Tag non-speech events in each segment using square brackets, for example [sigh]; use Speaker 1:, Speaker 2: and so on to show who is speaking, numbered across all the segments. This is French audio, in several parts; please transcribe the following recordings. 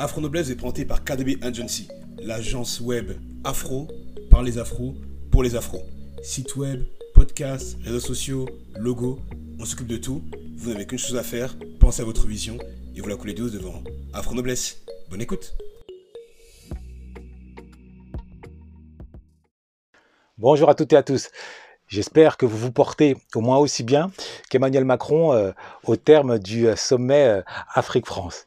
Speaker 1: Afro Noblesse est présenté par KDB Agency, l'agence web afro par les afros pour les afros. Site web, podcast, réseaux sociaux, logo, on s'occupe de tout. Vous n'avez qu'une chose à faire, pensez à votre vision et vous la coulez douce devant Afro Noblesse. Bonne écoute.
Speaker 2: Bonjour à toutes et à tous. J'espère que vous vous portez au moins aussi bien qu'Emmanuel Macron euh, au terme du euh, sommet euh, Afrique-France.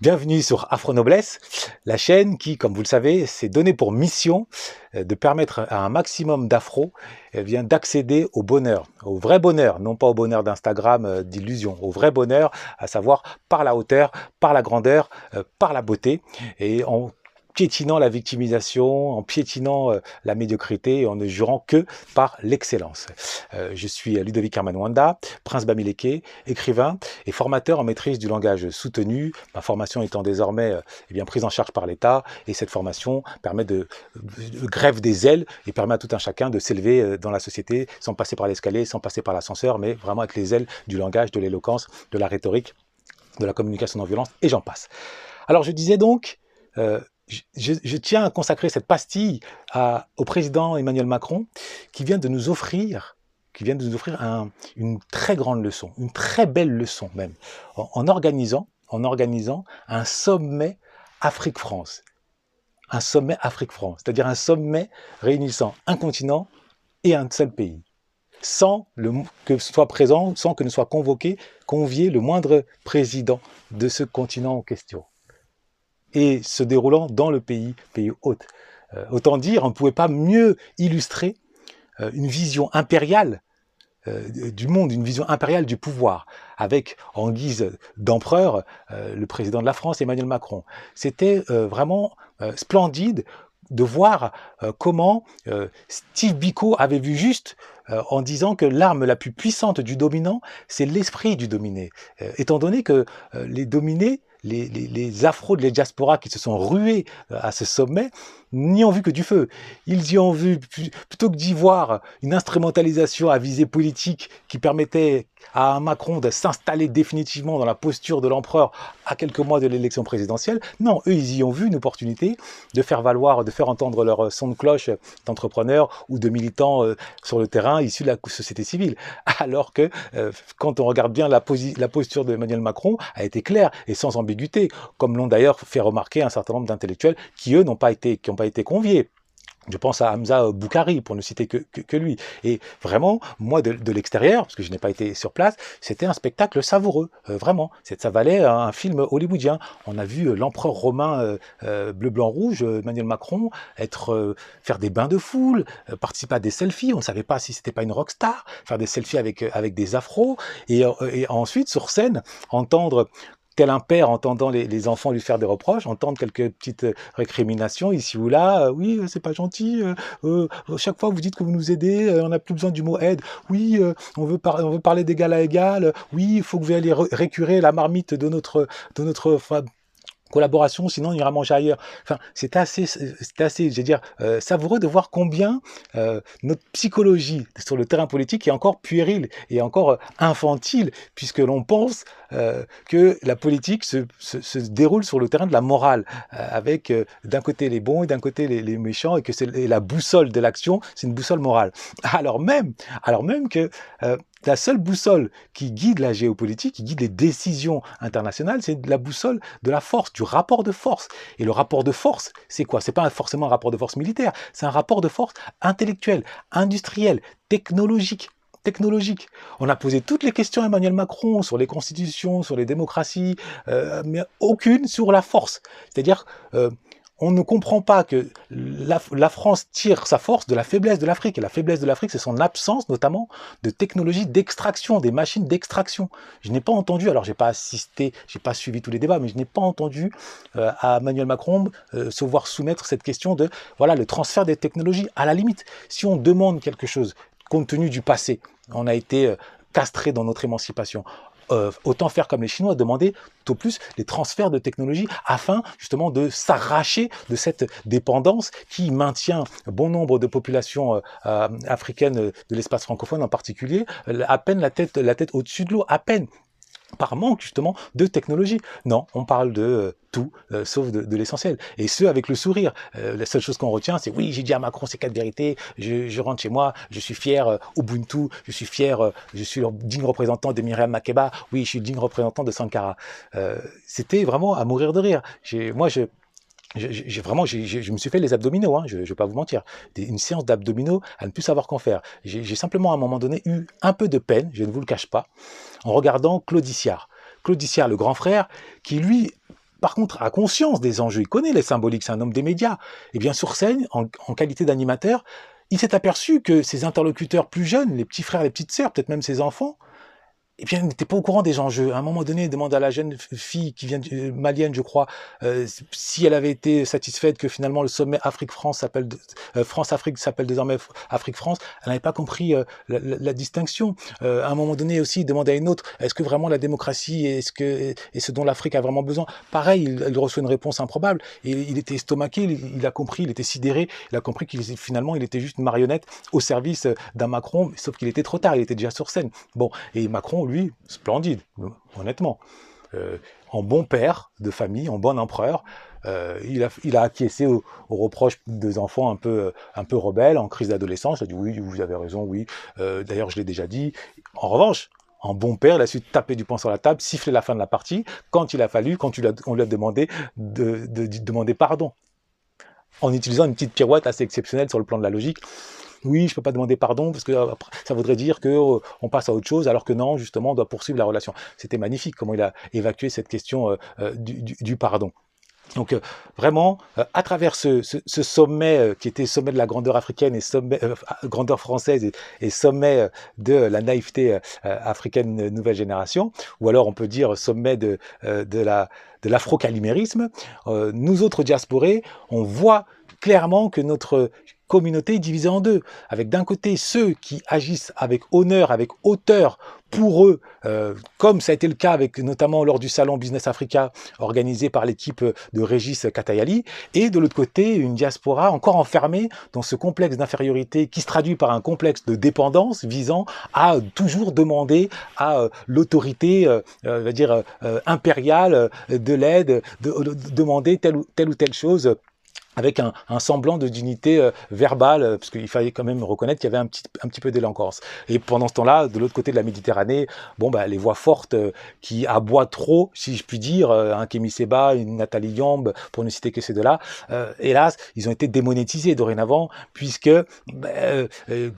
Speaker 2: Bienvenue sur Afro Noblesse, la chaîne qui, comme vous le savez, s'est donnée pour mission euh, de permettre à un maximum d'afro eh d'accéder au bonheur, au vrai bonheur, non pas au bonheur d'Instagram euh, d'illusion, au vrai bonheur, à savoir par la hauteur, par la grandeur, euh, par la beauté, et en piétinant la victimisation, en piétinant euh, la médiocrité et en ne jurant que par l'excellence. Euh, je suis Ludovic Armanwanda, prince Bamileke, écrivain et formateur en maîtrise du langage soutenu, ma formation étant désormais euh, eh bien, prise en charge par l'État et cette formation permet de, de, grève des ailes et permet à tout un chacun de s'élever dans la société sans passer par l'escalier, sans passer par l'ascenseur, mais vraiment avec les ailes du langage, de l'éloquence, de la rhétorique, de la communication non violence et j'en passe. Alors je disais donc, je, tiens à consacrer cette pastille au président Emmanuel Macron qui vient de nous offrir qui vient de nous offrir un, une très grande leçon, une très belle leçon même, en, en organisant, en organisant un sommet Afrique-France. Un sommet Afrique-France, c'est-à-dire un sommet réunissant un continent et un seul pays, sans le, que soit présent, sans que ne soit convoqué, convié le moindre président de ce continent en question et se déroulant dans le pays, pays hôte. Euh, autant dire, on ne pouvait pas mieux illustrer euh, une vision impériale euh, du monde, une vision impériale du pouvoir, avec en guise d'empereur le président de la France, Emmanuel Macron. C'était vraiment splendide de voir comment Steve Biko avait vu juste en disant que l'arme la plus puissante du dominant, c'est l'esprit du dominé. étant donné que les dominés les, les, les afros de la diaspora qui se sont rués euh, à ce sommet n'y ont vu que du feu. Ils y ont vu, plutôt que d'y voir une instrumentalisation à visée politique qui permettait à Macron de s'installer définitivement dans la posture de l'empereur à quelques mois de l'élection présidentielle, non, eux, ils y ont vu une opportunité de faire valoir, de faire entendre leur son de cloche d'entrepreneurs ou de militants euh, sur le terrain issus de la société civile. [laughs] Alors que, euh, quand on regarde bien la, la posture d'Emmanuel Macron, a été claire et sans ambiguïté comme l'ont d'ailleurs fait remarquer un certain nombre d'intellectuels qui, eux, n'ont pas été, qui pas été conviés. Je pense à Hamza Boukari, pour ne citer que, lui. Et vraiment, moi, de, l'extérieur, parce que je n'ai pas été sur place, c'était un spectacle savoureux, euh, vraiment. Ça valait un film hollywoodien. On a vu euh, l'empereur romain euh, euh, bleu, blanc, rouge, Emmanuel Macron, être faire des bains de foule, participer à des selfies. On ne savait pas si c'était pas une rockstar, faire des selfies avec, avec des afros. Et, et ensuite, sur scène, entendre tel un père entendant les, enfants lui faire des reproches, entendre quelques petites récriminations ici ou là. Euh, oui, c'est pas gentil. Euh, euh, chaque fois vous dites que vous nous aidez, on n'a plus besoin du mot aide. Oui, on veut, on veut parler d'égal à égal. Oui, il faut que vous alliez récurer la marmite de notre de notre collaboration, sinon on ira manger ailleurs. Enfin, c'est assez, c'est assez, je veux dire, euh, savoureux de voir combien euh, notre psychologie sur le terrain politique est encore puérile et encore euh, infantile, puisque l'on pense euh, que la politique se, se, se, déroule sur le terrain de la morale, euh, avec d'un côté les bons et d'un côté les, les, méchants, et que c'est la boussole de l'action, c'est une boussole morale. Alors même, alors même que la seule boussole qui guide la géopolitique, qui guide les décisions internationales, c'est la boussole de la force, du rapport de force. Et le rapport de force, c'est quoi? C'est pas forcément un rapport de force militaire, c'est un rapport de force intellectuel, industriel, technologique technologique. On a posé toutes les questions à Emmanuel Macron sur les constitutions, sur les démocraties, euh, mais aucune sur la force. C'est-à-dire, euh, on ne comprend pas que la, France tire sa force de la faiblesse de l'Afrique. Et la faiblesse de l'Afrique, c'est son absence notamment de technologie d'extraction, des machines d'extraction. Je n'ai pas entendu, alors j'ai pas assisté, j'ai pas suivi tous les débats, mais je n'ai pas entendu euh, à Emmanuel Macron euh, se voir soumettre cette question de voilà le transfert des technologies. À la limite, si on demande quelque chose compte tenu du passé, on a été euh, castré dans notre émancipation euh, autant faire comme les Chinois, demander tout au plus les transferts de technologie afin justement de s'arracher de cette dépendance qui maintient bon nombre de populations euh, euh africaines de l'espace francophone en particulier à peine la tête, la tête au-dessus de l'eau, à peine par manque justement de technologie. Non, on parle de tout, sauf de, l'essentiel. Et ce, avec le sourire. la seule chose qu'on retient, c'est oui, j'ai dit à Macron ces quatre vérités, je, rentre chez moi, je suis fier Ubuntu, je suis fier, je suis le digne représentant de Myriam Makeba, oui, je suis le digne représentant de Sankara. C'était vraiment à mourir de rire. Moi, je, j'ai vraiment, je me suis fait les abdominaux, hein, je ne vais pas vous mentir. Une séance d'abdominaux à ne plus savoir qu'en faire. J'ai simplement à un moment donné eu un peu de peine, je ne vous le cache pas, en regardant Claudiciard. Claudiciard, le grand frère, qui lui, par contre, a conscience des enjeux, il connaît les symboliques, c'est un homme des médias. Et bien sur scène, en, en qualité d'animateur, il s'est aperçu que ses interlocuteurs plus jeunes, les petits frères, les petites sœurs, peut-être même ses enfants, eh bien, n'était pas au courant des enjeux. À un moment donné, il demande à la jeune fille qui vient euh, malienne, je crois, euh, si elle avait été satisfaite que finalement le sommet Afrique-France s'appelle euh, France-Afrique s'appelle désormais Afrique-France. Elle n'avait pas compris la, distinction. à un moment donné aussi, il demande à une autre est-ce que vraiment la démocratie est ce que est ce dont l'Afrique a vraiment besoin? Pareil, il, reçoit une réponse improbable et il était estomaqué. Il, a compris, il était sidéré. Il a compris qu'il finalement il était juste une marionnette au service d'un Macron, sauf qu'il était trop tard. Il était déjà sur scène. Bon, et Macron lui, splendide, honnêtement. Euh, en bon père de famille, en bon empereur, euh, il, a, il, a, acquiescé aux, reproches des enfants un peu, rebelles, en crise d'adolescence. Il a dit oui, vous avez raison, oui. Euh, d'ailleurs, je l'ai déjà dit. En revanche, en bon père, il a su taper du poing sur la table, siffler la fin de la partie, quand il a fallu, quand on lui a demandé de, de demander pardon. En utilisant une petite pirouette assez exceptionnelle sur le plan de la logique oui, je peux pas demander pardon parce que euh, ça voudrait dire que euh, on passe à autre chose, alors que non, justement, on doit poursuivre la relation. C'était magnifique comment il a évacué cette question euh, du, pardon. Donc vraiment, à travers ce, sommet qui était sommet de la grandeur africaine et sommet grandeur française et, sommet de la naïveté africaine nouvelle génération, ou alors on peut dire sommet de, de la de l'afro-calimérisme, nous autres diasporés, on voit clairement que notre communauté divisée en deux, avec d'un côté ceux qui agissent avec honneur, avec hauteur pour eux, euh, comme ça a été le cas avec notamment lors du salon Business Africa organisé par l'équipe de Régis Katayali, et de l'autre côté une diaspora encore enfermée dans ce complexe d'infériorité qui se traduit par un complexe de dépendance visant à toujours demander à euh, l'autorité, euh, va dire impériale de l'aide, de, demander telle ou telle chose avec un, semblant de dignité euh, verbale, euh, parce qu'il fallait quand même reconnaître qu'il y avait un petit, un petit peu. Et pendant ce temps-là, de l'autre côté de la Méditerranée, bon, bah, les voix fortes euh, qui aboient trop, si je puis dire, un Kémy Seba, une Nathalie Yamb, pour ne citer que ces deux-là, hélas, ils ont été démonétisés dorénavant, puisque bah,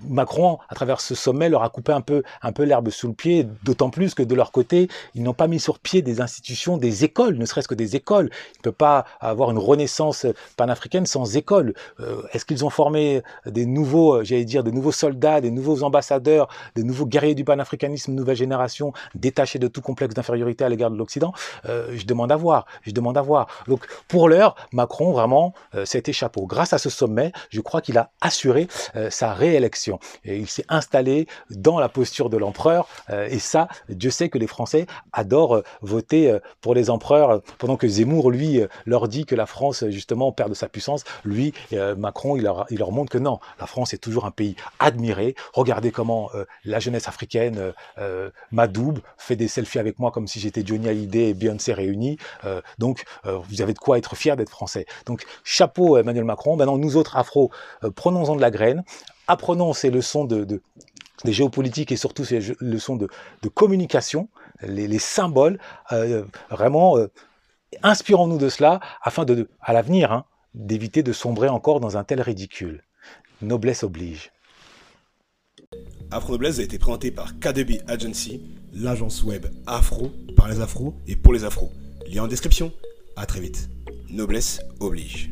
Speaker 2: Macron, à travers ce sommet, leur a coupé un peu, un peu l'herbe sous le pied, d'autant plus que de leur côté, ils n'ont pas mis sur pied des institutions, des écoles, ne serait-ce que des écoles. Il ne peut pas avoir une renaissance panafricaine sans école. Euh, est-ce qu'ils ont formé des nouveaux, euh, j'allais dire, des nouveaux soldats, des nouveaux ambassadeurs, des nouveaux guerriers du panafricanisme, nouvelle génération, détachés de tout complexe d'infériorité à l'égard de l'Occident? Euh, Je demande à voir. Je demande à voir. Donc, pour l'heure, Macron, vraiment, c'était chapeau. Grâce à ce sommet, je crois qu'il a assuré sa réélection. Et il s'est installé dans la posture de l'empereur. et ça, Dieu sait que les Français adorent voter pour les empereurs, pendant que Zemmour, lui, leur dit que la France, justement, perd de sa puissance lui, euh, Macron, il leur, montre que non, la France est toujours un pays admiré. Regardez comment euh, la jeunesse africaine euh, m'adoube, fait des selfies avec moi comme si j'étais Johnny Hallyday et Beyoncé réunis. donc, vous avez de quoi être fier d'être français. Donc, chapeau Emmanuel Macron. Maintenant, nous autres afro, prenons-en de la graine, apprenons ces leçons de, des géopolitiques et surtout ces leçons de, de communication, les, symboles, vraiment inspirons-nous de cela afin de, à l'avenir, hein, d'éviter de sombrer encore dans un tel ridicule. Noblesse oblige.
Speaker 1: Afro Noblesse a été présenté par KDB Agency, l'agence web afro par les afros et pour les afros. Lien en description. À très vite. Noblesse oblige.